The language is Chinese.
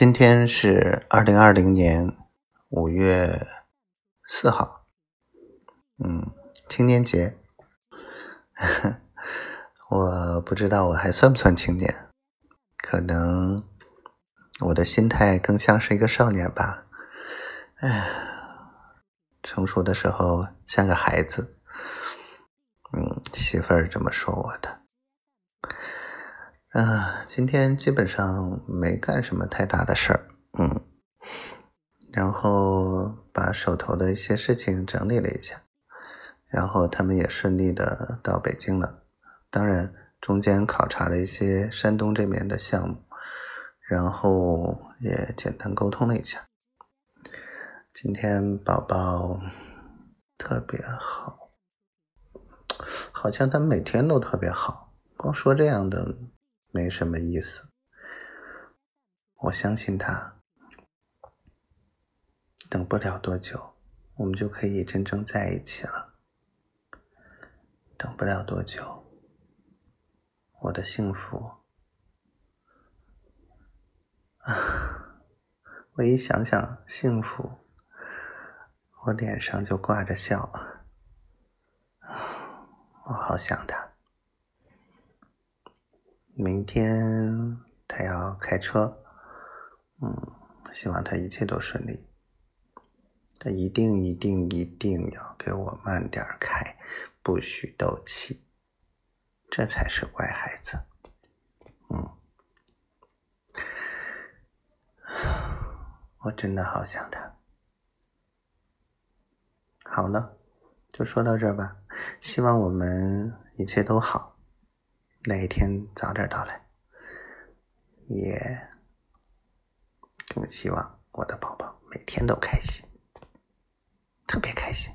今天是二零二零年五月四号，嗯，青年节。我不知道我还算不算青年，可能我的心态更像是一个少年吧。哎，成熟的时候像个孩子。嗯，媳妇儿这么说我的。啊，今天基本上没干什么太大的事儿，嗯，然后把手头的一些事情整理了一下，然后他们也顺利的到北京了，当然中间考察了一些山东这边的项目，然后也简单沟通了一下。今天宝宝特别好，好像他每天都特别好，光说这样的。没什么意思，我相信他。等不了多久，我们就可以真正在一起了。等不了多久，我的幸福啊！我一想想幸福，我脸上就挂着笑。我好想他。明天他要开车，嗯，希望他一切都顺利。他一定一定一定要给我慢点开，不许斗气，这才是乖孩子。嗯，我真的好想他。好了，就说到这儿吧。希望我们一切都好。那一天早点到来，也更希望我的宝宝每天都开心，特别开心。